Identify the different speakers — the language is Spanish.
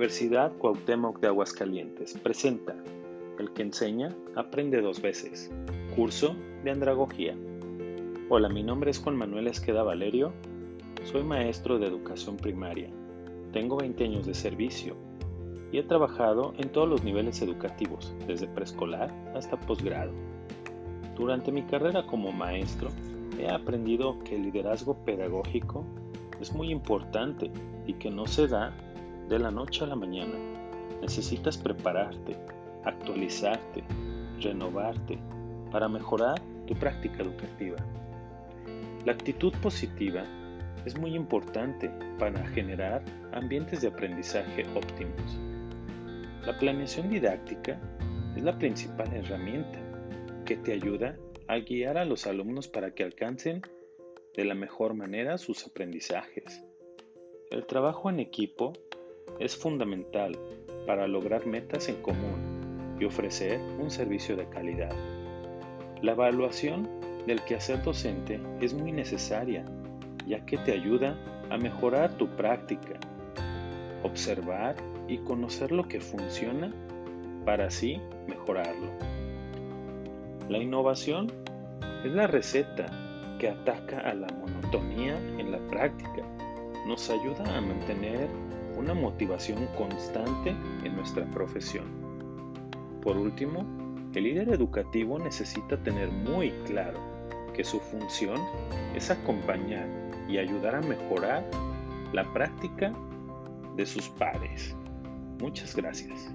Speaker 1: Universidad Cuauhtémoc de Aguascalientes presenta El que enseña aprende dos veces. Curso de andragogía. Hola, mi nombre es Juan Manuel Esqueda Valerio. Soy maestro de educación primaria. Tengo 20 años de servicio y he trabajado en todos los niveles educativos, desde preescolar hasta posgrado. Durante mi carrera como maestro, he aprendido que el liderazgo pedagógico es muy importante y que no se da de la noche a la mañana. Necesitas prepararte, actualizarte, renovarte para mejorar tu práctica educativa. La actitud positiva es muy importante para generar ambientes de aprendizaje óptimos. La planeación didáctica es la principal herramienta que te ayuda a guiar a los alumnos para que alcancen de la mejor manera sus aprendizajes. El trabajo en equipo es fundamental para lograr metas en común y ofrecer un servicio de calidad. La evaluación del quehacer docente es muy necesaria, ya que te ayuda a mejorar tu práctica, observar y conocer lo que funciona para así mejorarlo. La innovación es la receta que ataca a la monotonía en la práctica. Nos ayuda a mantener una motivación constante en nuestra profesión. Por último, el líder educativo necesita tener muy claro que su función es acompañar y ayudar a mejorar la práctica de sus pares. Muchas gracias.